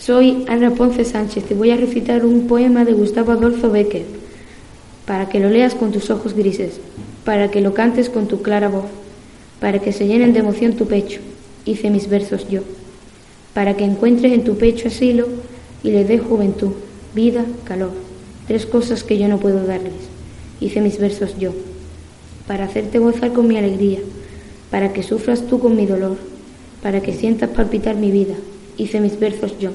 Soy Ana Ponce Sánchez y voy a recitar un poema de Gustavo Adolfo Becker, para que lo leas con tus ojos grises, para que lo cantes con tu clara voz, para que se llenen de emoción tu pecho, hice mis versos yo, para que encuentres en tu pecho asilo y le dé juventud, vida, calor, tres cosas que yo no puedo darles, hice mis versos yo, para hacerte gozar con mi alegría, para que sufras tú con mi dolor, para que sientas palpitar mi vida, hice mis versos yo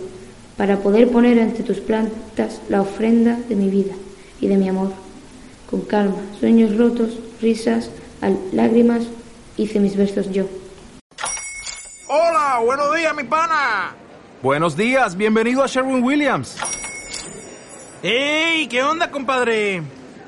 para poder poner ante tus plantas la ofrenda de mi vida y de mi amor. Con calma, sueños rotos, risas, lágrimas, hice mis versos yo. Hola, buenos días, mi pana. Buenos días, bienvenido a Sherwin Williams. ¡Ey! ¿Qué onda, compadre?